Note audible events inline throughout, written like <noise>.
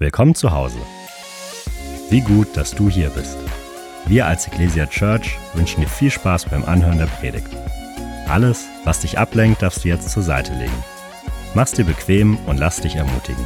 Willkommen zu Hause. Wie gut, dass du hier bist. Wir als Ecclesia Church wünschen dir viel Spaß beim Anhören der Predigt. Alles, was dich ablenkt, darfst du jetzt zur Seite legen. Mach's dir bequem und lass dich ermutigen.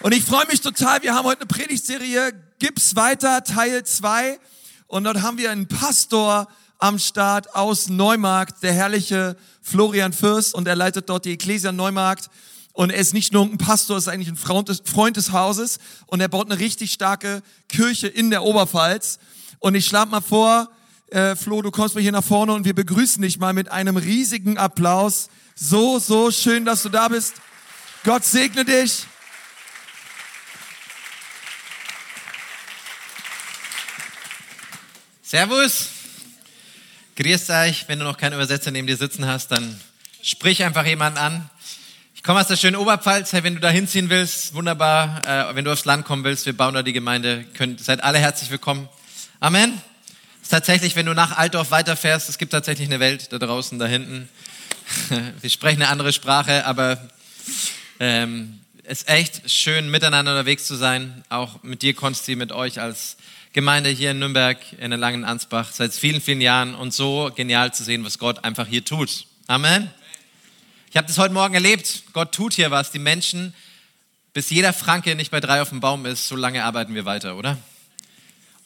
Und ich freue mich total, wir haben heute eine Predigtserie, Gib's weiter, Teil 2. Und dort haben wir einen Pastor am Start aus Neumarkt, der herrliche Florian Fürst. Und er leitet dort die Ecclesia Neumarkt. Und er ist nicht nur ein Pastor, er ist eigentlich ein Freund des, Freund des Hauses. Und er baut eine richtig starke Kirche in der Oberpfalz. Und ich schlage mal vor, äh, Flo, du kommst mal hier nach vorne und wir begrüßen dich mal mit einem riesigen Applaus. So, so schön, dass du da bist. Gott segne dich. Servus. Grüß euch. Wenn du noch keinen Übersetzer neben dir sitzen hast, dann sprich einfach jemanden an. Ich komme aus der schönen Oberpfalz. Hey, wenn du da hinziehen willst, wunderbar. Äh, wenn du aufs Land kommen willst, wir bauen da die Gemeinde. Könnt, seid alle herzlich willkommen. Amen. Ist tatsächlich, wenn du nach Altdorf weiterfährst, es gibt tatsächlich eine Welt da draußen, da hinten. <laughs> Wir sprechen eine andere Sprache, aber ähm, es ist echt schön, miteinander unterwegs zu sein. Auch mit dir, Konsti, mit euch als Gemeinde hier in Nürnberg, in der Langen Ansbach, seit vielen, vielen Jahren und so genial zu sehen, was Gott einfach hier tut. Amen. Ich habe das heute Morgen erlebt. Gott tut hier was. Die Menschen, bis jeder Franke nicht bei drei auf dem Baum ist, so lange arbeiten wir weiter, oder?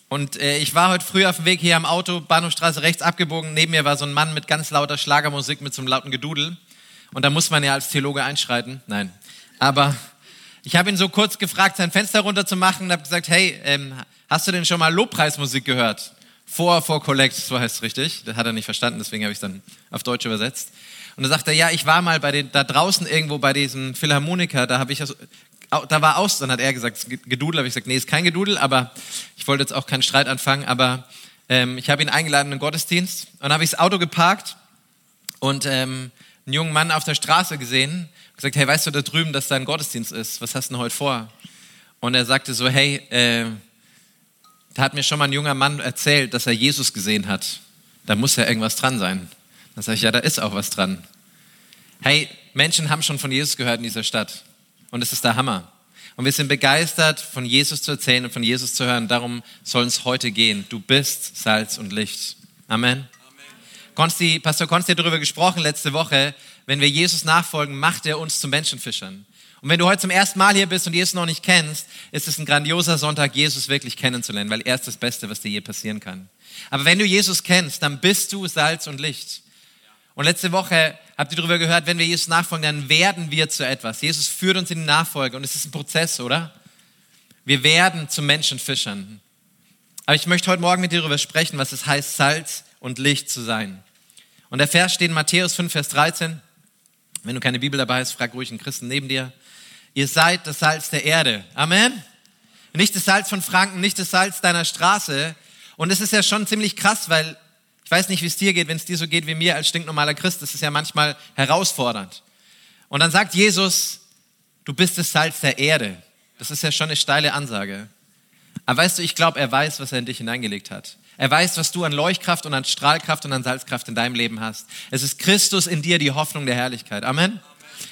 Und äh, ich war heute früh auf dem Weg hier am Auto, Bahnhofstraße rechts abgebogen. Neben mir war so ein Mann mit ganz lauter Schlagermusik, mit so einem lauten Gedudel. Und da muss man ja als Theologe einschreiten. Nein. Aber ich habe ihn so kurz gefragt, sein Fenster runterzumachen und habe gesagt, hey, ähm, hast du denn schon mal Lobpreismusik gehört? Vor, vor Collect, so heißt es richtig. Das hat er nicht verstanden, deswegen habe ich es dann auf Deutsch übersetzt. Und dann sagt er, ja, ich war mal bei den, da draußen irgendwo bei diesem Philharmoniker, da habe ich, also, da war aus, dann hat er gesagt, Gedudel, habe ich gesagt, nee, ist kein Gedudel, aber ich wollte jetzt auch keinen Streit anfangen, aber ähm, ich habe ihn eingeladen in den Gottesdienst und dann habe ich das Auto geparkt und ähm, einen jungen Mann auf der Straße gesehen und gesagt, hey, weißt du da drüben, dass da ein Gottesdienst ist? Was hast du denn heute vor? Und er sagte so, hey, äh, da hat mir schon mal ein junger Mann erzählt, dass er Jesus gesehen hat. Da muss ja irgendwas dran sein. Dann sage ich, ja, da ist auch was dran. Hey, Menschen haben schon von Jesus gehört in dieser Stadt. Und es ist der Hammer. Und wir sind begeistert, von Jesus zu erzählen und von Jesus zu hören. Darum soll es heute gehen. Du bist Salz und Licht. Amen. Amen. Konsti, Pastor Konsti hat darüber gesprochen letzte Woche. Wenn wir Jesus nachfolgen, macht er uns zu Menschenfischern. Und wenn du heute zum ersten Mal hier bist und Jesus noch nicht kennst, ist es ein grandioser Sonntag, Jesus wirklich kennenzulernen, weil er ist das Beste, was dir je passieren kann. Aber wenn du Jesus kennst, dann bist du Salz und Licht. Und letzte Woche habt ihr darüber gehört, wenn wir Jesus nachfolgen, dann werden wir zu etwas. Jesus führt uns in die Nachfolge und es ist ein Prozess, oder? Wir werden zu Menschenfischern. Aber ich möchte heute Morgen mit dir darüber sprechen, was es heißt, Salz und Licht zu sein. Und der Vers steht in Matthäus 5, Vers 13. Wenn du keine Bibel dabei hast, frag ruhig einen Christen neben dir. Ihr seid das Salz der Erde. Amen. Nicht das Salz von Franken, nicht das Salz deiner Straße. Und es ist ja schon ziemlich krass, weil ich weiß nicht, wie es dir geht, wenn es dir so geht wie mir als stinknormaler Christ. Das ist ja manchmal herausfordernd. Und dann sagt Jesus, du bist das Salz der Erde. Das ist ja schon eine steile Ansage. Aber weißt du, ich glaube, er weiß, was er in dich hineingelegt hat. Er weiß, was du an Leuchtkraft und an Strahlkraft und an Salzkraft in deinem Leben hast. Es ist Christus in dir, die Hoffnung der Herrlichkeit. Amen.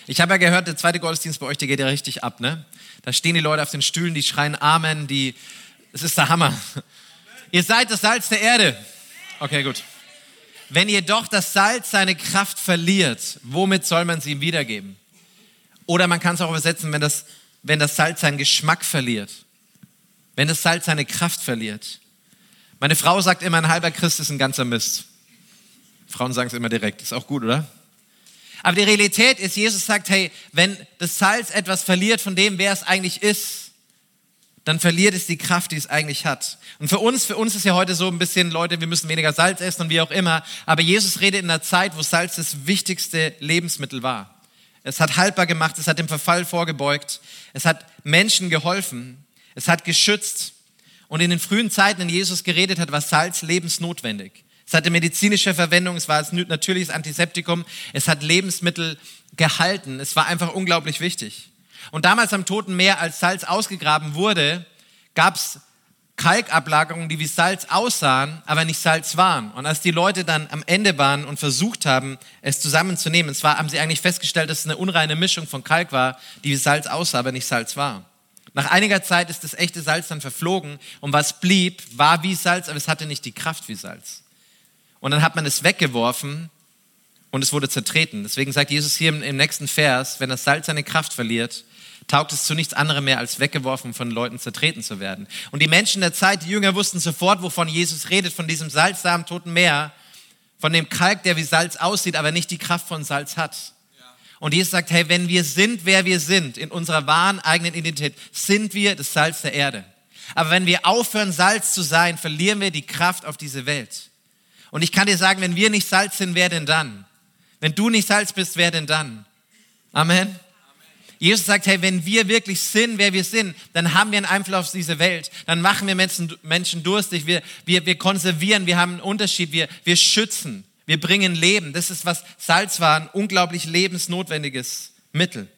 Ich habe ja gehört, der zweite Gottesdienst bei euch, der geht ja richtig ab, ne? Da stehen die Leute auf den Stühlen, die schreien Amen, die, es ist der Hammer. <laughs> Ihr seid das Salz der Erde. Okay, gut. Wenn jedoch das Salz seine Kraft verliert, womit soll man sie ihm wiedergeben? Oder man kann es auch übersetzen, wenn das, wenn das Salz seinen Geschmack verliert. Wenn das Salz seine Kraft verliert. Meine Frau sagt immer, ein halber Christ ist ein ganzer Mist. Frauen sagen es immer direkt. Ist auch gut, oder? Aber die Realität ist, Jesus sagt, hey, wenn das Salz etwas verliert von dem, wer es eigentlich ist, dann verliert es die Kraft, die es eigentlich hat. Und für uns, für uns ist ja heute so ein bisschen, Leute, wir müssen weniger Salz essen und wie auch immer. Aber Jesus redet in einer Zeit, wo Salz das wichtigste Lebensmittel war. Es hat haltbar gemacht, es hat dem Verfall vorgebeugt, es hat Menschen geholfen, es hat geschützt. Und in den frühen Zeiten, in Jesus geredet hat, war Salz lebensnotwendig. Es hatte medizinische Verwendung, es war ein natürliches Antiseptikum, es hat Lebensmittel gehalten, es war einfach unglaublich wichtig. Und damals am Toten Meer, als Salz ausgegraben wurde, gab es Kalkablagerungen, die wie Salz aussahen, aber nicht Salz waren. Und als die Leute dann am Ende waren und versucht haben, es zusammenzunehmen, zwar haben sie eigentlich festgestellt, dass es eine unreine Mischung von Kalk war, die wie Salz aussah, aber nicht Salz war. Nach einiger Zeit ist das echte Salz dann verflogen und was blieb, war wie Salz, aber es hatte nicht die Kraft wie Salz. Und dann hat man es weggeworfen und es wurde zertreten. Deswegen sagt Jesus hier im, nächsten Vers, wenn das Salz seine Kraft verliert, taugt es zu nichts anderem mehr, als weggeworfen von Leuten zertreten zu werden. Und die Menschen der Zeit, die Jünger wussten sofort, wovon Jesus redet, von diesem salzsamen toten Meer, von dem Kalk, der wie Salz aussieht, aber nicht die Kraft von Salz hat. Und Jesus sagt, hey, wenn wir sind, wer wir sind, in unserer wahren eigenen Identität, sind wir das Salz der Erde. Aber wenn wir aufhören, Salz zu sein, verlieren wir die Kraft auf diese Welt. Und ich kann dir sagen, wenn wir nicht Salz sind, wer denn dann? Wenn du nicht Salz bist, wer denn dann? Amen. Jesus sagt, hey, wenn wir wirklich sind, wer wir sind, dann haben wir einen Einfluss auf diese Welt. Dann machen wir Menschen, Menschen durstig. Wir, wir, wir konservieren, wir haben einen Unterschied, wir, wir schützen, wir bringen Leben. Das ist, was Salz war, ein unglaublich lebensnotwendiges Mittel.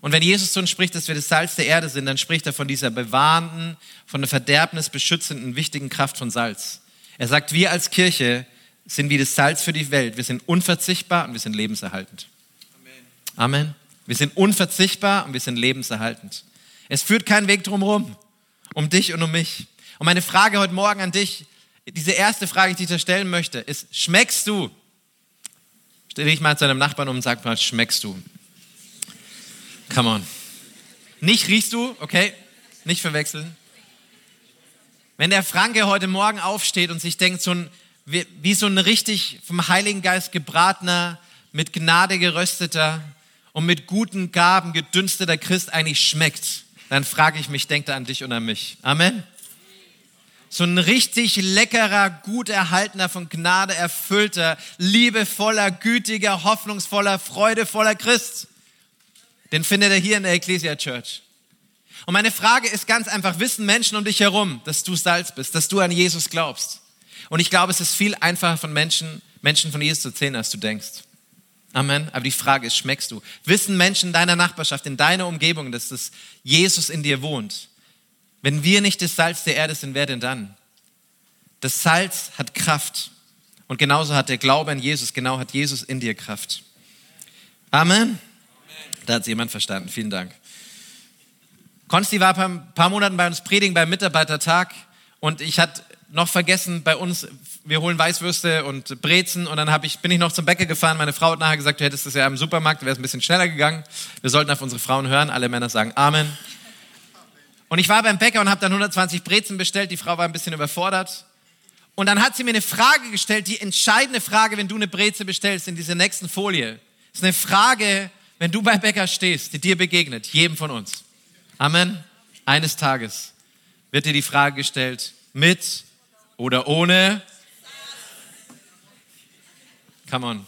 Und wenn Jesus zu uns spricht, dass wir das Salz der Erde sind, dann spricht er von dieser bewahrenden, von der Verderbnis beschützenden, wichtigen Kraft von Salz. Er sagt, wir als Kirche sind wie das Salz für die Welt. Wir sind unverzichtbar und wir sind lebenserhaltend. Amen. Amen. Wir sind unverzichtbar und wir sind lebenserhaltend. Es führt keinen Weg drumherum, um dich und um mich. Und meine Frage heute Morgen an dich, diese erste Frage, die ich dir stellen möchte, ist, schmeckst du? Stell dich mal zu deinem Nachbarn um und sag mal, schmeckst du? Come on. Nicht riechst du, okay? Nicht verwechseln. Wenn der Franke heute Morgen aufsteht und sich denkt, so ein, wie, wie so ein richtig vom Heiligen Geist gebratener, mit Gnade gerösteter und mit guten Gaben gedünsteter Christ eigentlich schmeckt, dann frage ich mich, denkt er an dich und an mich. Amen. So ein richtig leckerer, gut erhaltener, von Gnade erfüllter, liebevoller, gütiger, hoffnungsvoller, freudevoller Christ. Den findet er hier in der Ecclesia Church. Und meine Frage ist ganz einfach, wissen Menschen um dich herum, dass du Salz bist, dass du an Jesus glaubst? Und ich glaube, es ist viel einfacher von Menschen, Menschen von Jesus zu erzählen, als du denkst. Amen. Aber die Frage ist, schmeckst du? Wissen Menschen in deiner Nachbarschaft, in deiner Umgebung, dass das Jesus in dir wohnt? Wenn wir nicht das Salz der Erde sind, wer denn dann? Das Salz hat Kraft. Und genauso hat der Glaube an Jesus, genau hat Jesus in dir Kraft. Amen. Da hat jemand verstanden. Vielen Dank. Konsti war ein paar Monaten bei uns predigen beim Mitarbeitertag und ich hatte noch vergessen, bei uns, wir holen Weißwürste und Brezen und dann ich, bin ich noch zum Bäcker gefahren. Meine Frau hat nachher gesagt, du hättest das ja im Supermarkt, du wärst ein bisschen schneller gegangen. Wir sollten auf unsere Frauen hören. Alle Männer sagen Amen. Und ich war beim Bäcker und habe dann 120 Brezen bestellt. Die Frau war ein bisschen überfordert. Und dann hat sie mir eine Frage gestellt, die entscheidende Frage, wenn du eine Breze bestellst, in dieser nächsten Folie. Das ist eine Frage, wenn du beim Bäcker stehst, die dir begegnet, jedem von uns. Amen. Eines Tages wird dir die Frage gestellt, mit oder ohne? Come on.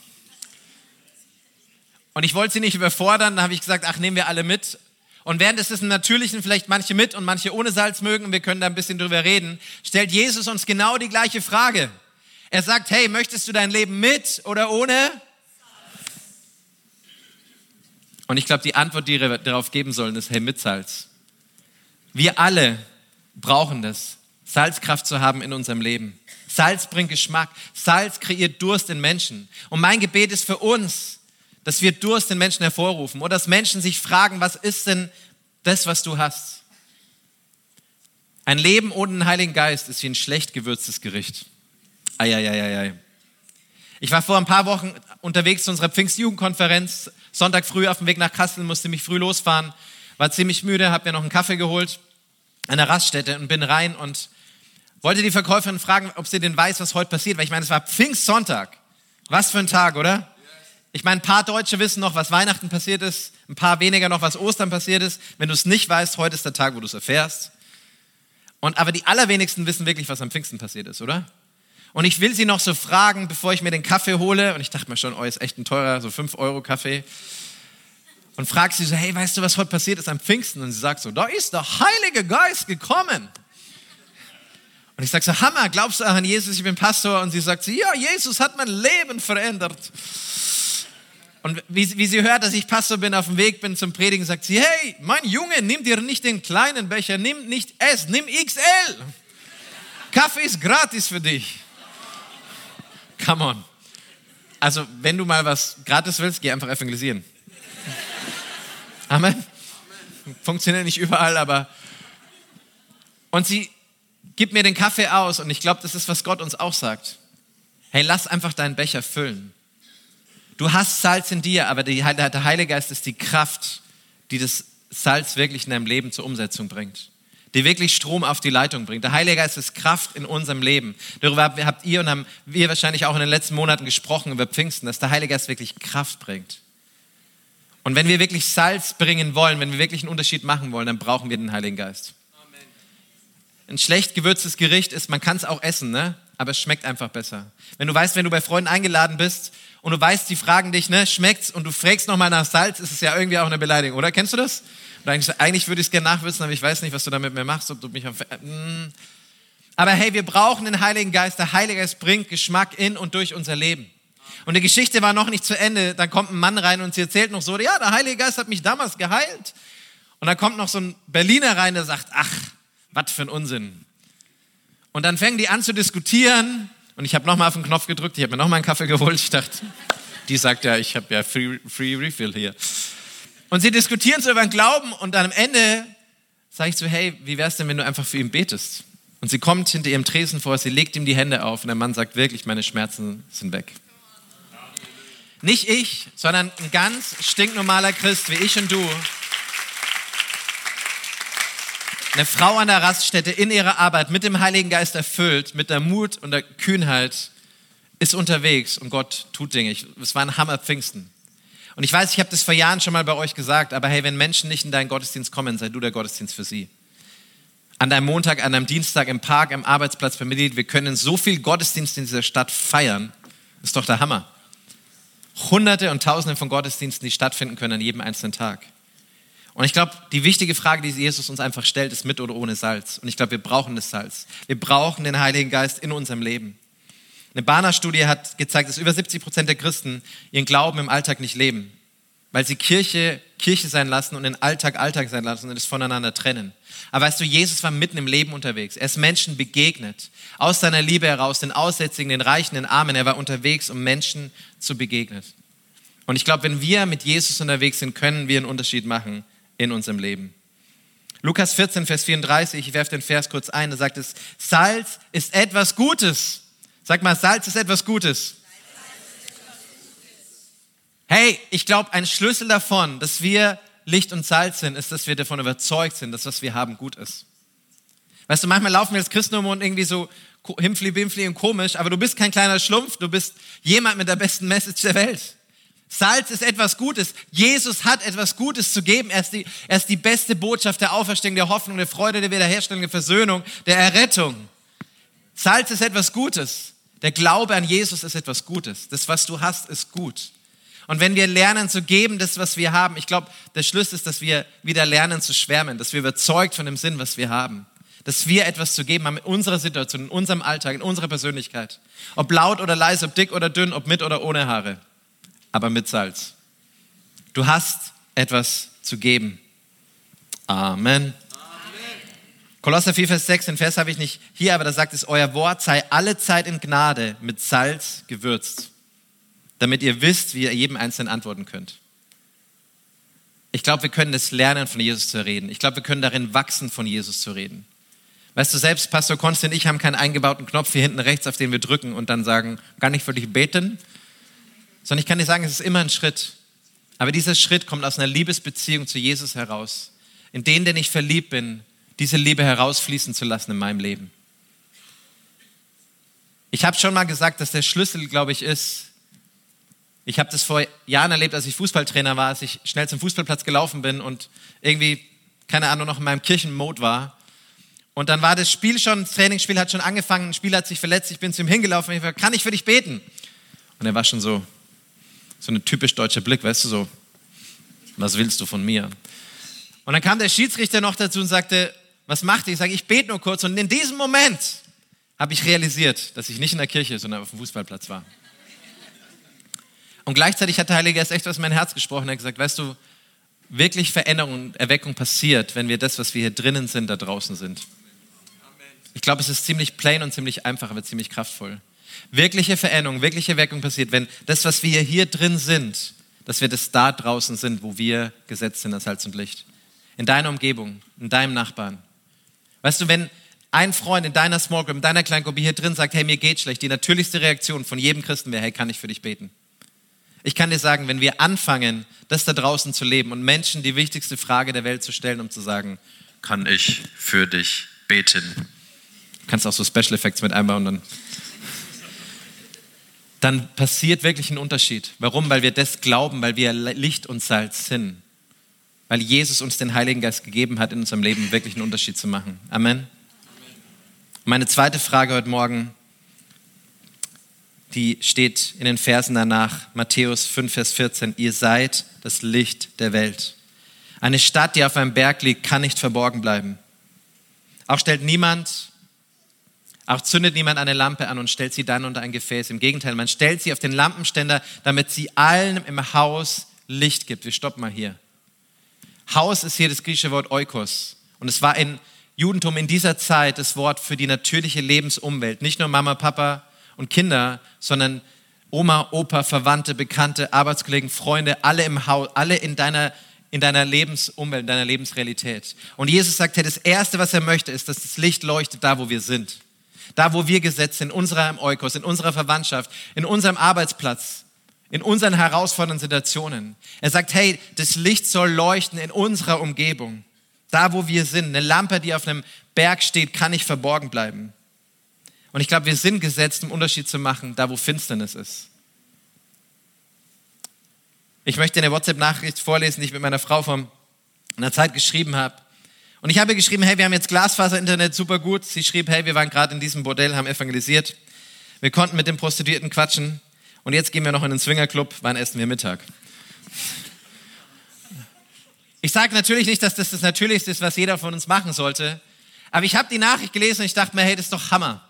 Und ich wollte sie nicht überfordern, dann habe ich gesagt, ach, nehmen wir alle mit. Und während es ist im Natürlichen vielleicht manche mit und manche ohne Salz mögen, wir können da ein bisschen drüber reden, stellt Jesus uns genau die gleiche Frage. Er sagt, hey, möchtest du dein Leben mit oder ohne? Und ich glaube, die Antwort, die wir darauf geben sollen, ist, hey, mit Salz. Wir alle brauchen das. Salzkraft zu haben in unserem Leben. Salz bringt Geschmack. Salz kreiert Durst in Menschen. Und mein Gebet ist für uns, dass wir Durst in Menschen hervorrufen oder dass Menschen sich fragen, was ist denn das, was du hast? Ein Leben ohne den Heiligen Geist ist wie ein schlecht gewürztes Gericht. Eieieiei. Ich war vor ein paar Wochen unterwegs zu unserer Pfingstjugendkonferenz. Sonntag früh auf dem Weg nach Kassel, musste mich früh losfahren, war ziemlich müde, habe mir noch einen Kaffee geholt an der Raststätte und bin rein und wollte die Verkäuferin fragen, ob sie denn weiß, was heute passiert, weil ich meine, es war Pfingstsonntag. Was für ein Tag, oder? Ich meine, ein paar Deutsche wissen noch, was Weihnachten passiert ist, ein paar weniger noch, was Ostern passiert ist. Wenn du es nicht weißt, heute ist der Tag, wo du es erfährst. Und aber die allerwenigsten wissen wirklich, was am Pfingsten passiert ist, oder? Und ich will sie noch so fragen, bevor ich mir den Kaffee hole. Und ich dachte mir schon, oh, ist echt ein teurer, so 5 Euro Kaffee. Und frag sie so, hey, weißt du, was heute passiert ist am Pfingsten? Und sie sagt so, da ist der Heilige Geist gekommen. Und ich sage so, Hammer, glaubst du an Jesus? Ich bin Pastor. Und sie sagt so, ja, Jesus hat mein Leben verändert. Und wie, wie sie hört, dass ich Pastor bin, auf dem Weg bin zum Predigen, sagt sie, hey, mein Junge, nimm dir nicht den kleinen Becher, nimm nicht S, nimm XL. Kaffee ist gratis für dich. Come on. Also, wenn du mal was gratis willst, geh einfach evangelisieren. Amen. Funktioniert nicht überall, aber. Und sie gibt mir den Kaffee aus und ich glaube, das ist, was Gott uns auch sagt. Hey, lass einfach deinen Becher füllen. Du hast Salz in dir, aber der Heilige Geist ist die Kraft, die das Salz wirklich in deinem Leben zur Umsetzung bringt. Die wirklich Strom auf die Leitung bringt. Der Heilige Geist ist Kraft in unserem Leben. Darüber habt ihr und haben wir wahrscheinlich auch in den letzten Monaten gesprochen über Pfingsten, dass der Heilige Geist wirklich Kraft bringt. Und wenn wir wirklich Salz bringen wollen, wenn wir wirklich einen Unterschied machen wollen, dann brauchen wir den Heiligen Geist. Ein schlecht gewürztes Gericht ist, man kann es auch essen, ne? aber es schmeckt einfach besser. Wenn du weißt, wenn du bei Freunden eingeladen bist und du weißt, die fragen dich, ne, schmeckt's und du fragst nochmal nach Salz, ist es ja irgendwie auch eine Beleidigung, oder? Kennst du das? Eigentlich, eigentlich, würde ich es gerne nachwissen, aber ich weiß nicht, was du damit mir machst, ob du mich auf, mm. Aber hey, wir brauchen den Heiligen Geist. Der Heilige Geist bringt Geschmack in und durch unser Leben. Und die Geschichte war noch nicht zu Ende. Dann kommt ein Mann rein und sie erzählt noch so, ja, der Heilige Geist hat mich damals geheilt. Und dann kommt noch so ein Berliner rein, der sagt, ach, was für ein Unsinn. Und dann fängen die an zu diskutieren und ich habe nochmal auf den Knopf gedrückt, ich habe mir nochmal einen Kaffee geholt. Ich dachte, die sagt ja, ich habe ja free, free Refill hier. Und sie diskutieren so über den Glauben und dann am Ende sage ich so, hey, wie wär's denn, wenn du einfach für ihn betest? Und sie kommt hinter ihrem Tresen vor, sie legt ihm die Hände auf und der Mann sagt wirklich, meine Schmerzen sind weg. Nicht ich, sondern ein ganz stinknormaler Christ wie ich und du eine Frau an der Raststätte in ihrer Arbeit mit dem Heiligen Geist erfüllt, mit der Mut und der Kühnheit, ist unterwegs und Gott tut Dinge. Es war ein Hammer Pfingsten. Und ich weiß, ich habe das vor Jahren schon mal bei euch gesagt, aber hey, wenn Menschen nicht in deinen Gottesdienst kommen, sei du der Gottesdienst für sie. An deinem Montag, an deinem Dienstag, im Park, im Arbeitsplatz, Familie, wir können so viel Gottesdienst in dieser Stadt feiern. Ist doch der Hammer. Hunderte und Tausende von Gottesdiensten, die stattfinden können an jedem einzelnen Tag. Und ich glaube, die wichtige Frage, die Jesus uns einfach stellt, ist mit oder ohne Salz. Und ich glaube, wir brauchen das Salz. Wir brauchen den Heiligen Geist in unserem Leben. Eine Barner-Studie hat gezeigt, dass über 70 Prozent der Christen ihren Glauben im Alltag nicht leben, weil sie Kirche Kirche sein lassen und den Alltag Alltag sein lassen und es voneinander trennen. Aber weißt du, Jesus war mitten im Leben unterwegs. Er ist Menschen begegnet. Aus seiner Liebe heraus, den Aussätzigen, den Reichen, den Armen. Er war unterwegs, um Menschen zu begegnen. Und ich glaube, wenn wir mit Jesus unterwegs sind, können wir einen Unterschied machen in unserem Leben. Lukas 14, Vers 34, ich werfe den Vers kurz ein, da sagt es, Salz ist etwas Gutes. Sag mal, Salz ist etwas Gutes. Hey, ich glaube, ein Schlüssel davon, dass wir Licht und Salz sind, ist, dass wir davon überzeugt sind, dass was wir haben gut ist. Weißt du, manchmal laufen wir als Christen um und irgendwie so himpfli, bimpfli und komisch, aber du bist kein kleiner Schlumpf, du bist jemand mit der besten Message der Welt. Salz ist etwas Gutes. Jesus hat etwas Gutes zu geben. Er ist, die, er ist die beste Botschaft der Auferstehung, der Hoffnung, der Freude, der Wiederherstellung, der Versöhnung, der Errettung. Salz ist etwas Gutes. Der Glaube an Jesus ist etwas Gutes. Das, was du hast, ist gut. Und wenn wir lernen zu geben, das, was wir haben, ich glaube, der Schlüssel ist, dass wir wieder lernen zu schwärmen, dass wir überzeugt von dem Sinn, was wir haben. Dass wir etwas zu geben haben in unserer Situation, in unserem Alltag, in unserer Persönlichkeit. Ob laut oder leise, ob dick oder dünn, ob mit oder ohne Haare aber mit Salz. Du hast etwas zu geben. Amen. Amen. Kolosser 4, Vers 6, den Vers habe ich nicht hier, aber da sagt es, euer Wort sei alle Zeit in Gnade mit Salz gewürzt, damit ihr wisst, wie ihr jedem Einzelnen antworten könnt. Ich glaube, wir können das lernen, von Jesus zu reden. Ich glaube, wir können darin wachsen, von Jesus zu reden. Weißt du, selbst Pastor Konstantin und ich haben keinen eingebauten Knopf hier hinten rechts, auf den wir drücken und dann sagen, kann ich für dich beten? Sondern ich kann dir sagen, es ist immer ein Schritt. Aber dieser Schritt kommt aus einer Liebesbeziehung zu Jesus heraus. In den, den ich verliebt bin, diese Liebe herausfließen zu lassen in meinem Leben. Ich habe schon mal gesagt, dass der Schlüssel, glaube ich, ist, ich habe das vor Jahren erlebt, als ich Fußballtrainer war, als ich schnell zum Fußballplatz gelaufen bin und irgendwie, keine Ahnung, noch in meinem Kirchenmode war. Und dann war das Spiel schon, das Trainingsspiel hat schon angefangen, ein Spieler hat sich verletzt, ich bin zu ihm hingelaufen, ich war, kann ich für dich beten? Und er war schon so, so ein typisch deutscher Blick, weißt du, so, was willst du von mir? Und dann kam der Schiedsrichter noch dazu und sagte, was macht ihr? Ich sage, ich bete nur kurz. Und in diesem Moment habe ich realisiert, dass ich nicht in der Kirche, sondern auf dem Fußballplatz war. Und gleichzeitig hat der Heilige Geist echt was in mein Herz gesprochen. Er hat gesagt, weißt du, wirklich Veränderung und Erweckung passiert, wenn wir das, was wir hier drinnen sind, da draußen sind. Ich glaube, es ist ziemlich plain und ziemlich einfach, aber ziemlich kraftvoll. Wirkliche Veränderung, wirkliche Erweckung passiert, wenn das, was wir hier drin sind, dass wir das da draußen sind, wo wir gesetzt sind, das Salz und Licht. In deiner Umgebung, in deinem Nachbarn. Weißt du, wenn ein Freund in deiner Small Group, in deiner Kleingruppe hier drin sagt, hey, mir geht schlecht, die natürlichste Reaktion von jedem Christen wäre, hey, kann ich für dich beten? Ich kann dir sagen, wenn wir anfangen, das da draußen zu leben und Menschen die wichtigste Frage der Welt zu stellen, um zu sagen, kann ich für dich beten? Du kannst auch so Special Effects mit einbauen, dann dann passiert wirklich ein Unterschied. Warum? Weil wir das glauben, weil wir Licht und Salz sind. Weil Jesus uns den Heiligen Geist gegeben hat, in unserem Leben wirklich einen Unterschied zu machen. Amen. Meine zweite Frage heute Morgen, die steht in den Versen danach, Matthäus 5, Vers 14. Ihr seid das Licht der Welt. Eine Stadt, die auf einem Berg liegt, kann nicht verborgen bleiben. Auch stellt niemand auch zündet niemand eine Lampe an und stellt sie dann unter ein Gefäß. Im Gegenteil, man stellt sie auf den Lampenständer, damit sie allen im Haus Licht gibt. Wir stoppen mal hier. Haus ist hier das griechische Wort Oikos. Und es war in Judentum in dieser Zeit das Wort für die natürliche Lebensumwelt. Nicht nur Mama, Papa und Kinder, sondern Oma, Opa, Verwandte, Bekannte, Arbeitskollegen, Freunde, alle im Haus, alle in deiner, in deiner Lebensumwelt, in deiner Lebensrealität. Und Jesus sagt, hey, das Erste, was er möchte, ist, dass das Licht leuchtet da, wo wir sind. Da, wo wir gesetzt sind, in unserem Eukos, in unserer Verwandtschaft, in unserem Arbeitsplatz, in unseren herausfordernden Situationen. Er sagt, hey, das Licht soll leuchten in unserer Umgebung. Da, wo wir sind. Eine Lampe, die auf einem Berg steht, kann nicht verborgen bleiben. Und ich glaube, wir sind gesetzt, um Unterschied zu machen, da, wo Finsternis ist. Ich möchte eine WhatsApp-Nachricht vorlesen, die ich mit meiner Frau vor einer Zeit geschrieben habe. Und ich habe geschrieben, hey, wir haben jetzt Glasfaser-Internet, super gut. Sie schrieb, hey, wir waren gerade in diesem Bordell, haben evangelisiert. Wir konnten mit den Prostituierten quatschen. Und jetzt gehen wir noch in den Swingerclub. Wann essen wir Mittag? Ich sage natürlich nicht, dass das das Natürlichste ist, was jeder von uns machen sollte. Aber ich habe die Nachricht gelesen und ich dachte mir, hey, das ist doch Hammer.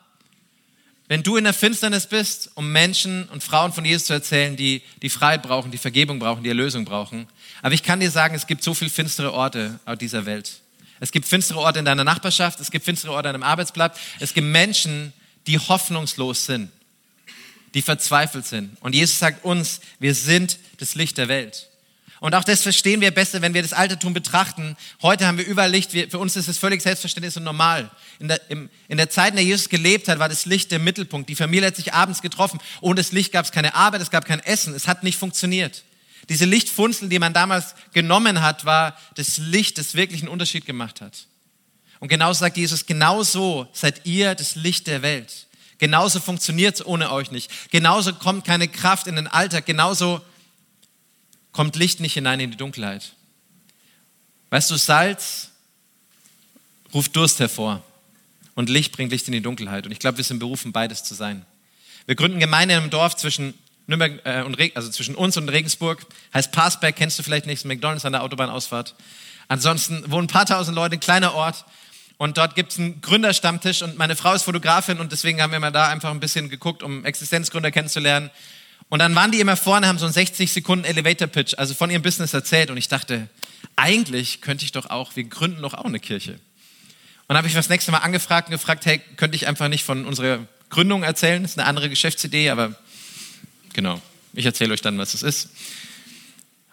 Wenn du in der Finsternis bist, um Menschen und Frauen von Jesus zu erzählen, die die Freiheit brauchen, die Vergebung brauchen, die Erlösung brauchen. Aber ich kann dir sagen, es gibt so viele finstere Orte auf dieser Welt. Es gibt finstere Orte in deiner Nachbarschaft, es gibt finstere Orte an deinem Arbeitsplatz. Es gibt Menschen, die hoffnungslos sind, die verzweifelt sind. Und Jesus sagt uns, wir sind das Licht der Welt. Und auch das verstehen wir besser, wenn wir das Altertum betrachten. Heute haben wir überall Licht. Wir, für uns ist es völlig selbstverständlich und normal. In der, im, in der Zeit, in der Jesus gelebt hat, war das Licht der Mittelpunkt. Die Familie hat sich abends getroffen. Ohne das Licht gab es keine Arbeit, es gab kein Essen. Es hat nicht funktioniert. Diese Lichtfunzel, die man damals genommen hat, war das Licht, das wirklich einen Unterschied gemacht hat. Und genauso sagt Jesus, genauso seid ihr das Licht der Welt. Genauso funktioniert es ohne euch nicht. Genauso kommt keine Kraft in den Alltag. Genauso kommt Licht nicht hinein in die Dunkelheit. Weißt du, Salz ruft Durst hervor und Licht bringt Licht in die Dunkelheit. Und ich glaube, wir sind berufen, beides zu sein. Wir gründen Gemeinde im Dorf zwischen Nürnberg äh, und Reg also zwischen uns und Regensburg. Heißt Passberg, kennst du vielleicht nicht, McDonalds an der Autobahnausfahrt. Ansonsten wohnen ein paar tausend Leute, ein kleiner Ort. Und dort gibt es einen Gründerstammtisch und meine Frau ist Fotografin und deswegen haben wir mal da einfach ein bisschen geguckt, um Existenzgründer kennenzulernen. Und dann waren die immer vorne, haben so einen 60 Sekunden Elevator Pitch, also von ihrem Business erzählt. Und ich dachte, eigentlich könnte ich doch auch, wir gründen doch auch eine Kirche. Und dann habe ich das nächste Mal angefragt und gefragt, hey, könnte ich einfach nicht von unserer Gründung erzählen? Das ist eine andere Geschäftsidee, aber Genau. Ich erzähle euch dann, was es ist.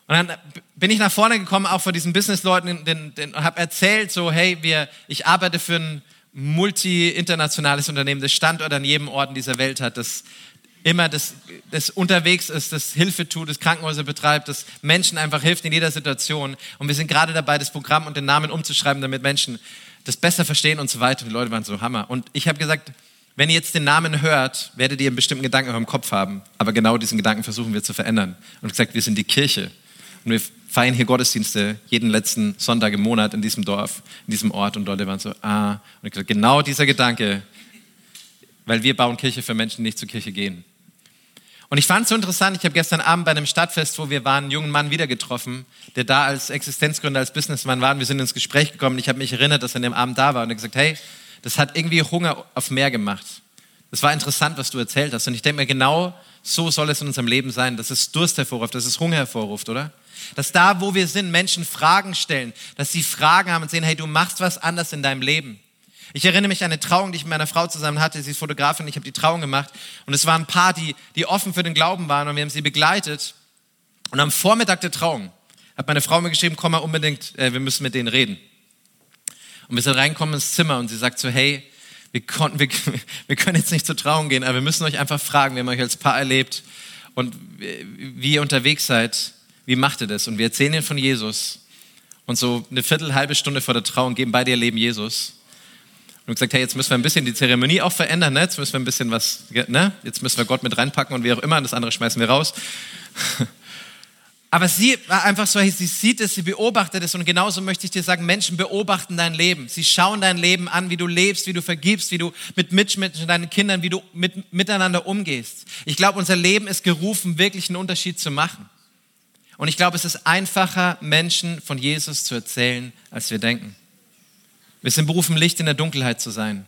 Und dann bin ich nach vorne gekommen, auch vor diesen Businessleuten, und habe erzählt, so, hey, wir, ich arbeite für ein multi-internationales Unternehmen, das Standort an jedem Ort in dieser Welt hat, das immer das, das unterwegs ist, das Hilfe tut, das Krankenhäuser betreibt, das Menschen einfach hilft in jeder Situation. Und wir sind gerade dabei, das Programm und den Namen umzuschreiben, damit Menschen das besser verstehen und so weiter. Und die Leute waren so Hammer. Und ich habe gesagt, wenn ihr jetzt den Namen hört, werdet ihr einen bestimmten Gedanken in eurem Kopf haben. Aber genau diesen Gedanken versuchen wir zu verändern. Und gesagt, wir sind die Kirche. Und wir feiern hier Gottesdienste jeden letzten Sonntag im Monat in diesem Dorf, in diesem Ort. Und Leute waren so, ah. Und ich gesagt, genau dieser Gedanke, weil wir bauen Kirche für Menschen, die nicht zur Kirche gehen. Und ich fand es so interessant, ich habe gestern Abend bei einem Stadtfest, wo wir waren, einen jungen Mann wieder getroffen, der da als Existenzgründer, als Businessman war. Und wir sind ins Gespräch gekommen. Ich habe mich erinnert, dass er an dem Abend da war. Und er gesagt, hey, das hat irgendwie Hunger auf mehr gemacht. Das war interessant, was du erzählt hast. Und ich denke mir, genau so soll es in unserem Leben sein, dass es Durst hervorruft, dass es Hunger hervorruft, oder? Dass da, wo wir sind, Menschen Fragen stellen, dass sie Fragen haben und sehen, hey, du machst was anders in deinem Leben. Ich erinnere mich an eine Trauung, die ich mit meiner Frau zusammen hatte. Sie ist Fotografin, ich habe die Trauung gemacht. Und es waren ein paar, die, die offen für den Glauben waren und wir haben sie begleitet. Und am Vormittag der Trauung hat meine Frau mir geschrieben, komm mal unbedingt, äh, wir müssen mit denen reden. Und wir sind reinkommen ins Zimmer und sie sagt so, hey, wir, konnten, wir, <laughs> wir können jetzt nicht zur Trauung gehen, aber wir müssen euch einfach fragen, wir haben euch als Paar erlebt und wie ihr unterwegs seid, wie macht ihr das? Und wir erzählen ihnen von Jesus und so eine Viertel, halbe Stunde vor der Trauung geben beide ihr Leben Jesus. Und gesagt, hey, jetzt müssen wir ein bisschen die Zeremonie auch verändern, ne? jetzt müssen wir ein bisschen was, ne? jetzt müssen wir Gott mit reinpacken und wie auch immer, das andere schmeißen wir raus. <laughs> Aber sie war einfach so, sie sieht es, sie beobachtet es und genauso möchte ich dir sagen, Menschen beobachten dein Leben. Sie schauen dein Leben an, wie du lebst, wie du vergibst, wie du mit Mitmenschen, deinen Kindern, wie du mit, miteinander umgehst. Ich glaube, unser Leben ist gerufen, wirklich einen Unterschied zu machen. Und ich glaube, es ist einfacher, Menschen von Jesus zu erzählen, als wir denken. Wir sind berufen, Licht in der Dunkelheit zu sein.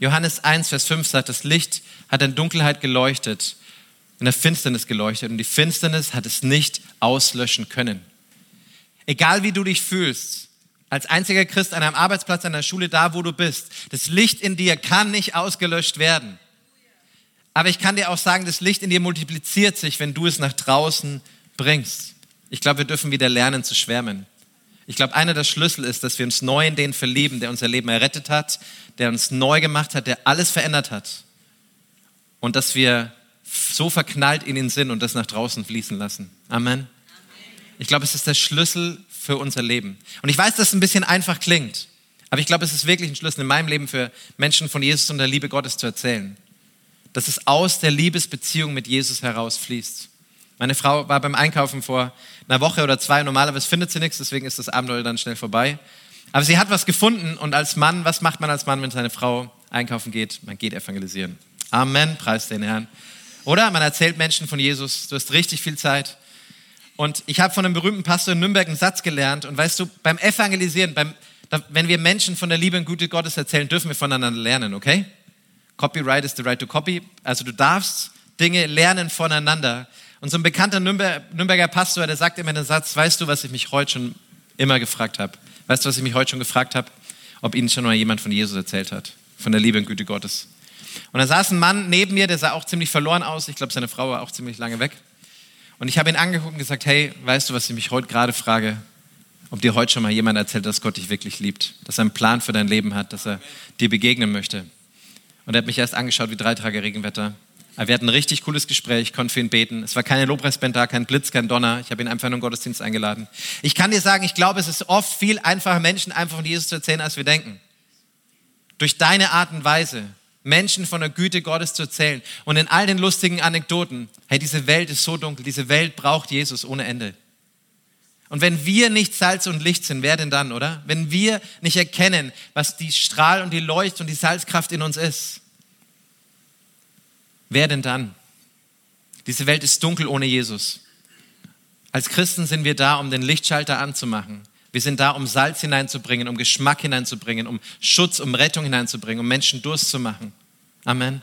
Johannes 1, Vers 5 sagt, das Licht hat in Dunkelheit geleuchtet in der Finsternis geleuchtet und die Finsternis hat es nicht auslöschen können. Egal wie du dich fühlst, als einziger Christ an einem Arbeitsplatz, an der Schule, da wo du bist, das Licht in dir kann nicht ausgelöscht werden. Aber ich kann dir auch sagen, das Licht in dir multipliziert sich, wenn du es nach draußen bringst. Ich glaube, wir dürfen wieder lernen zu schwärmen. Ich glaube, einer der Schlüssel ist, dass wir uns neu in den verlieben, der unser Leben errettet hat, der uns neu gemacht hat, der alles verändert hat. Und dass wir so verknallt in den Sinn und das nach draußen fließen lassen. Amen. Ich glaube, es ist der Schlüssel für unser Leben. Und ich weiß, dass es ein bisschen einfach klingt, aber ich glaube, es ist wirklich ein Schlüssel in meinem Leben für Menschen von Jesus und der Liebe Gottes zu erzählen. Dass es aus der Liebesbeziehung mit Jesus herausfließt. Meine Frau war beim Einkaufen vor einer Woche oder zwei. Normalerweise findet sie nichts, deswegen ist das Abenteuer dann schnell vorbei. Aber sie hat was gefunden und als Mann, was macht man als Mann, wenn seine Frau einkaufen geht? Man geht evangelisieren. Amen, preis den Herrn. Oder? Man erzählt Menschen von Jesus, du hast richtig viel Zeit. Und ich habe von einem berühmten Pastor in Nürnberg einen Satz gelernt. Und weißt du, beim Evangelisieren, beim, wenn wir Menschen von der Liebe und Güte Gottes erzählen, dürfen wir voneinander lernen, okay? Copyright is the right to copy. Also du darfst Dinge lernen voneinander. Und so ein bekannter Nürnberger Pastor, der sagt immer den Satz, weißt du, was ich mich heute schon immer gefragt habe? Weißt du, was ich mich heute schon gefragt habe? Ob Ihnen schon mal jemand von Jesus erzählt hat, von der Liebe und Güte Gottes. Und da saß ein Mann neben mir, der sah auch ziemlich verloren aus. Ich glaube, seine Frau war auch ziemlich lange weg. Und ich habe ihn angeguckt und gesagt, hey, weißt du, was ich mich heute gerade frage? Ob dir heute schon mal jemand erzählt, dass Gott dich wirklich liebt, dass er einen Plan für dein Leben hat, dass er dir begegnen möchte. Und er hat mich erst angeschaut wie drei Tage Regenwetter. Aber wir hatten ein richtig cooles Gespräch, ich konnte für ihn beten. Es war keine Lobpreisband da, kein Blitz, kein Donner. Ich habe ihn einfach in den Gottesdienst eingeladen. Ich kann dir sagen, ich glaube, es ist oft viel einfacher, Menschen einfach von Jesus zu erzählen, als wir denken. Durch deine Art und Weise, Menschen von der Güte Gottes zu erzählen. Und in all den lustigen Anekdoten, hey, diese Welt ist so dunkel, diese Welt braucht Jesus ohne Ende. Und wenn wir nicht Salz und Licht sind, wer denn dann, oder? Wenn wir nicht erkennen, was die Strahl und die Leucht und die Salzkraft in uns ist, wer denn dann? Diese Welt ist dunkel ohne Jesus. Als Christen sind wir da, um den Lichtschalter anzumachen wir sind da, um Salz hineinzubringen, um Geschmack hineinzubringen, um Schutz, um Rettung hineinzubringen, um Menschen Durst zu machen. Amen.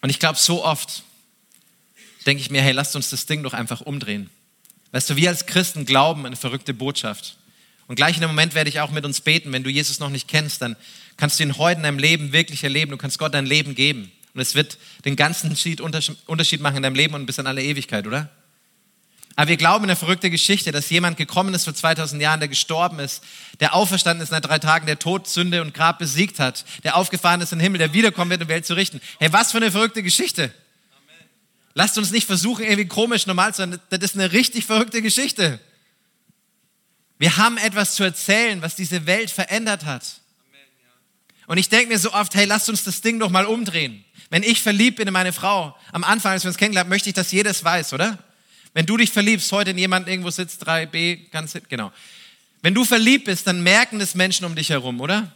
Und ich glaube, so oft denke ich mir, hey, lasst uns das Ding doch einfach umdrehen. Weißt du, wir als Christen glauben eine verrückte Botschaft. Und gleich in dem Moment werde ich auch mit uns beten. Wenn du Jesus noch nicht kennst, dann kannst du ihn heute in deinem Leben wirklich erleben. Du kannst Gott dein Leben geben. Und es wird den ganzen Unterschied machen in deinem Leben und bis in alle Ewigkeit, oder? Aber wir glauben in der verrückte Geschichte, dass jemand gekommen ist vor 2000 Jahren, der gestorben ist, der auferstanden ist nach drei Tagen, der Tod, Sünde und Grab besiegt hat, der aufgefahren ist in den Himmel, der wiederkommen wird, um Welt zu richten. Hey, was für eine verrückte Geschichte. Lasst uns nicht versuchen, irgendwie komisch normal zu sein. Das ist eine richtig verrückte Geschichte. Wir haben etwas zu erzählen, was diese Welt verändert hat. Und ich denke mir so oft, hey, lasst uns das Ding doch mal umdrehen. Wenn ich verliebt bin in meine Frau, am Anfang, als wir uns kennengelernt haben, möchte ich, dass jedes weiß, oder? Wenn du dich verliebst, heute in jemanden irgendwo sitzt, 3b, ganz, genau. Wenn du verliebt bist, dann merken es Menschen um dich herum, oder?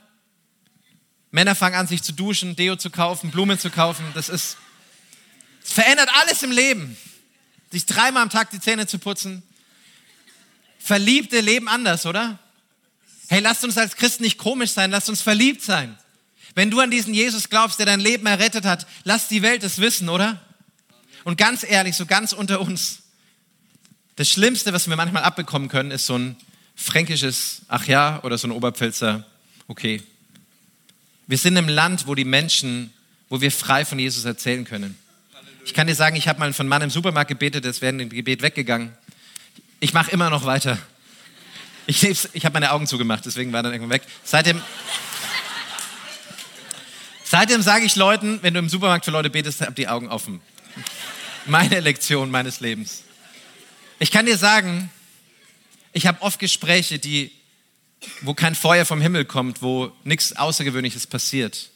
Männer fangen an, sich zu duschen, Deo zu kaufen, Blumen zu kaufen. Das ist, es verändert alles im Leben. Sich dreimal am Tag die Zähne zu putzen. Verliebte leben anders, oder? Hey, lasst uns als Christen nicht komisch sein, lasst uns verliebt sein. Wenn du an diesen Jesus glaubst, der dein Leben errettet hat, lass die Welt es wissen, oder? Und ganz ehrlich, so ganz unter uns, das Schlimmste, was wir manchmal abbekommen können, ist so ein fränkisches Ach ja oder so ein Oberpfälzer Okay. Wir sind im Land, wo die Menschen, wo wir frei von Jesus erzählen können. Ich kann dir sagen, ich habe mal von Mann im Supermarkt gebetet, es wäre ein Gebet weggegangen. Ich mache immer noch weiter. Ich, ich habe meine Augen zugemacht, deswegen war dann irgendwann weg. Seitdem, seitdem sage ich Leuten, wenn du im Supermarkt für Leute betest, hab die Augen offen. Meine Lektion meines Lebens. Ich kann dir sagen, ich habe oft Gespräche, die, wo kein Feuer vom Himmel kommt, wo nichts Außergewöhnliches passiert.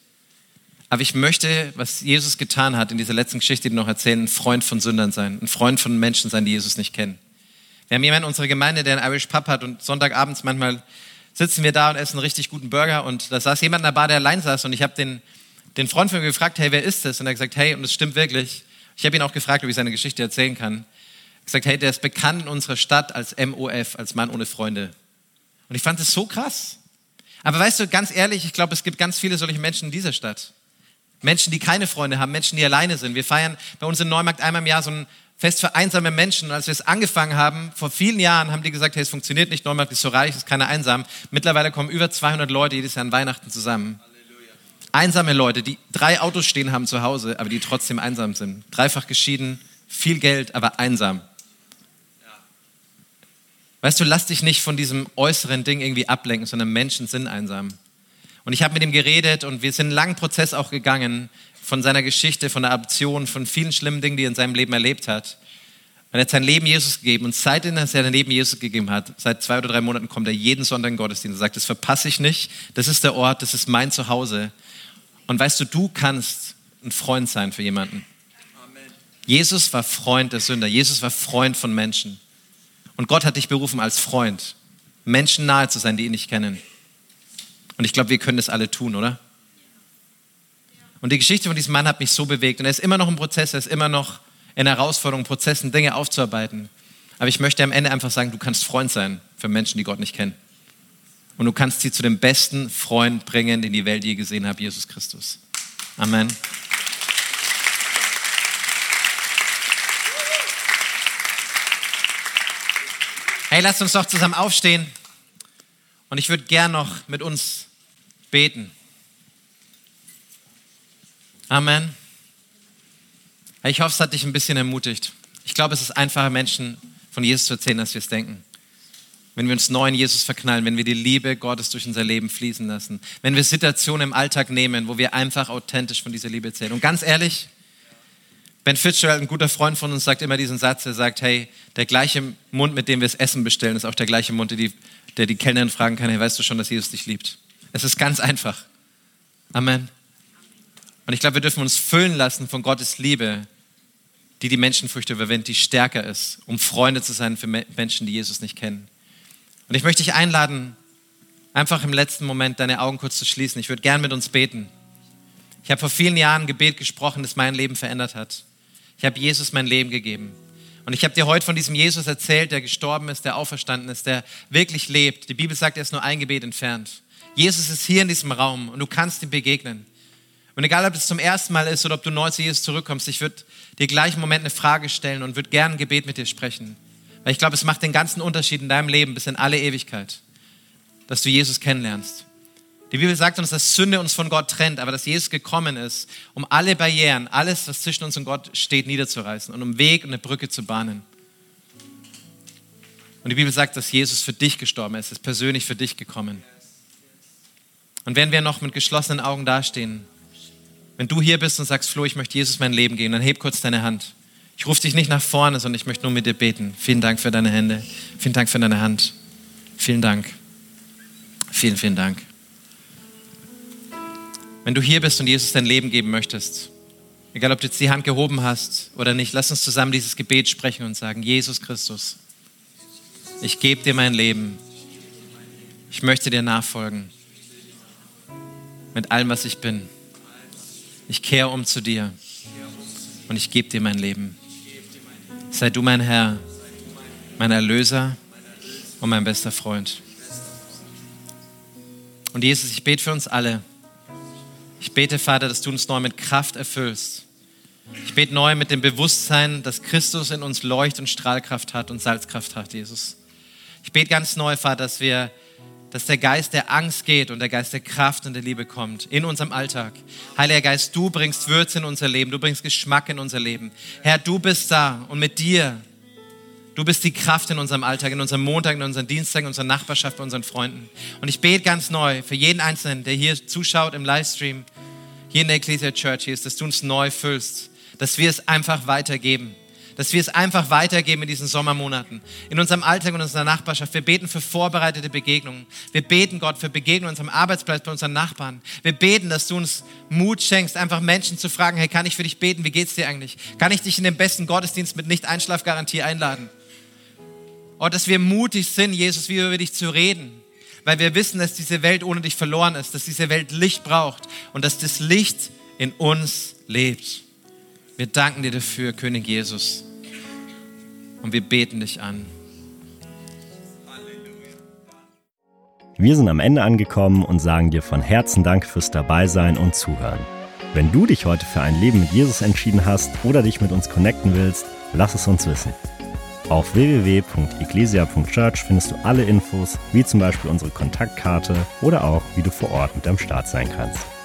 Aber ich möchte, was Jesus getan hat in dieser letzten Geschichte, die wir noch erzählen, ein Freund von Sündern sein, ein Freund von Menschen sein, die Jesus nicht kennen. Wir haben jemanden in unserer Gemeinde, der einen Irish Pub hat und Sonntagabends manchmal sitzen wir da und essen einen richtig guten Burger und da saß jemand in der Bar, der allein saß und ich habe den, den Freund von mir gefragt, hey, wer ist das? Und er hat gesagt, hey, und es stimmt wirklich. Ich habe ihn auch gefragt, ob ich seine Geschichte erzählen kann. Gesagt, hey, der ist bekannt in unserer Stadt als MOF, als Mann ohne Freunde. Und ich fand das so krass. Aber weißt du, ganz ehrlich, ich glaube, es gibt ganz viele solche Menschen in dieser Stadt. Menschen, die keine Freunde haben, Menschen, die alleine sind. Wir feiern bei uns in Neumarkt einmal im Jahr so ein Fest für einsame Menschen. Und als wir es angefangen haben, vor vielen Jahren, haben die gesagt, hey, es funktioniert nicht, Neumarkt ist so reich, es ist keiner einsam. Mittlerweile kommen über 200 Leute jedes Jahr an Weihnachten zusammen. Halleluja. Einsame Leute, die drei Autos stehen haben zu Hause, aber die trotzdem einsam sind. Dreifach geschieden, viel Geld, aber einsam. Weißt du, lass dich nicht von diesem äußeren Ding irgendwie ablenken, sondern Menschen sind einsam. Und ich habe mit ihm geredet und wir sind einen langen Prozess auch gegangen von seiner Geschichte, von der Adoption, von vielen schlimmen Dingen, die er in seinem Leben erlebt hat. Und er hat sein Leben Jesus gegeben und seitdem er sein Leben Jesus gegeben hat, seit zwei oder drei Monaten kommt er jeden Sonntag in den Gottesdienst und sagt, das verpasse ich nicht, das ist der Ort, das ist mein Zuhause. Und weißt du, du kannst ein Freund sein für jemanden. Amen. Jesus war Freund der Sünder, Jesus war Freund von Menschen. Und Gott hat dich berufen als Freund, Menschen nahe zu sein, die ihn nicht kennen. Und ich glaube, wir können das alle tun, oder? Und die Geschichte von diesem Mann hat mich so bewegt. Und er ist immer noch im Prozess, er ist immer noch in Herausforderungen, Prozessen, Dinge aufzuarbeiten. Aber ich möchte am Ende einfach sagen, du kannst Freund sein für Menschen, die Gott nicht kennen. Und du kannst sie zu dem besten Freund bringen, den die Welt je gesehen hat, Jesus Christus. Amen. Hey, lasst uns doch zusammen aufstehen. Und ich würde gern noch mit uns beten. Amen. Ich hoffe, es hat dich ein bisschen ermutigt. Ich glaube, es ist einfacher, Menschen von Jesus zu erzählen, als wir es denken. Wenn wir uns neu in Jesus verknallen, wenn wir die Liebe Gottes durch unser Leben fließen lassen, wenn wir Situationen im Alltag nehmen, wo wir einfach authentisch von dieser Liebe erzählen. Und ganz ehrlich, Ben Fitzgerald, ein guter Freund von uns, sagt immer diesen Satz, er sagt, hey, der gleiche Mund, mit dem wir das Essen bestellen, ist auch der gleiche Mund, der die, der die Kellnerin fragen kann, hey, weißt du schon, dass Jesus dich liebt? Es ist ganz einfach. Amen. Und ich glaube, wir dürfen uns füllen lassen von Gottes Liebe, die die Menschenfurcht überwindet, die stärker ist, um Freunde zu sein für Menschen, die Jesus nicht kennen. Und ich möchte dich einladen, einfach im letzten Moment deine Augen kurz zu schließen. Ich würde gern mit uns beten. Ich habe vor vielen Jahren ein Gebet gesprochen, das mein Leben verändert hat. Ich habe Jesus mein Leben gegeben. Und ich habe dir heute von diesem Jesus erzählt, der gestorben ist, der auferstanden ist, der wirklich lebt. Die Bibel sagt, er ist nur ein Gebet entfernt. Jesus ist hier in diesem Raum und du kannst ihm begegnen. Und egal, ob es zum ersten Mal ist oder ob du neu zu Jesus zurückkommst, ich würde dir gleich im Moment eine Frage stellen und würde gerne ein Gebet mit dir sprechen. Weil ich glaube, es macht den ganzen Unterschied in deinem Leben bis in alle Ewigkeit, dass du Jesus kennenlernst. Die Bibel sagt uns, dass Sünde uns von Gott trennt, aber dass Jesus gekommen ist, um alle Barrieren, alles, was zwischen uns und Gott steht, niederzureißen und um Weg und eine Brücke zu bahnen. Und die Bibel sagt, dass Jesus für dich gestorben ist, ist persönlich für dich gekommen. Und wenn wir noch mit geschlossenen Augen dastehen, wenn du hier bist und sagst, Flo, ich möchte Jesus mein Leben geben, dann heb kurz deine Hand. Ich rufe dich nicht nach vorne, sondern ich möchte nur mit dir beten. Vielen Dank für deine Hände. Vielen Dank für deine Hand. Vielen Dank. Vielen, vielen Dank. Wenn du hier bist und Jesus dein Leben geben möchtest, egal ob du jetzt die Hand gehoben hast oder nicht, lass uns zusammen dieses Gebet sprechen und sagen, Jesus Christus, ich gebe dir mein Leben. Ich möchte dir nachfolgen. Mit allem, was ich bin. Ich kehre um zu dir und ich gebe dir mein Leben. Sei du mein Herr, mein Erlöser und mein bester Freund. Und Jesus, ich bete für uns alle, Ich bete, Vater, dass du uns neu mit Kraft erfüllst. Ich bete neu mit dem Bewusstsein, dass Christus in uns Leucht- und Strahlkraft hat und Salzkraft hat, Jesus. Ich bete ganz neu, Vater, dass wir, dass der Geist der Angst geht und der Geist der Kraft und der Liebe kommt in unserem Alltag. Heiliger Geist, du bringst Würze in unser Leben, du bringst Geschmack in unser Leben. Herr, du bist da und mit dir, du bist die Kraft in unserem Alltag, in unserem Montag, in unseren Dienstag, in unserer Nachbarschaft, bei unseren Freunden. Und ich bete ganz neu für jeden Einzelnen, der hier zuschaut im Livestream, hier in der Ecclesia Church ist, dass du uns neu füllst dass wir es einfach weitergeben. Dass wir es einfach weitergeben in diesen Sommermonaten, in unserem Alltag und unserer Nachbarschaft. Wir beten für vorbereitete Begegnungen. Wir beten, Gott, für Begegnungen unserem Arbeitsplatz, bei unseren Nachbarn. Wir beten, dass du uns Mut schenkst, einfach Menschen zu fragen, hey, kann ich für dich beten? Wie geht's dir eigentlich? Kann ich dich in den besten Gottesdienst mit Nicht-Einschlafgarantie einladen? Oh, dass wir mutig sind, Jesus, wie über dich zu reden. Weil wir wissen, dass diese Welt ohne dich verloren ist, dass diese Welt Licht braucht und dass das Licht in uns lebt. Wir danken dir dafür, König Jesus. Und wir beten dich an. Wir sind am Ende angekommen und sagen dir von Herzen Dank fürs Dabeisein und Zuhören. Wenn du dich heute für ein Leben mit Jesus entschieden hast oder dich mit uns connecten willst, lass es uns wissen. Auf www.ecclesia.church findest du alle Infos, wie zum Beispiel unsere Kontaktkarte oder auch, wie du vor Ort mit am Start sein kannst.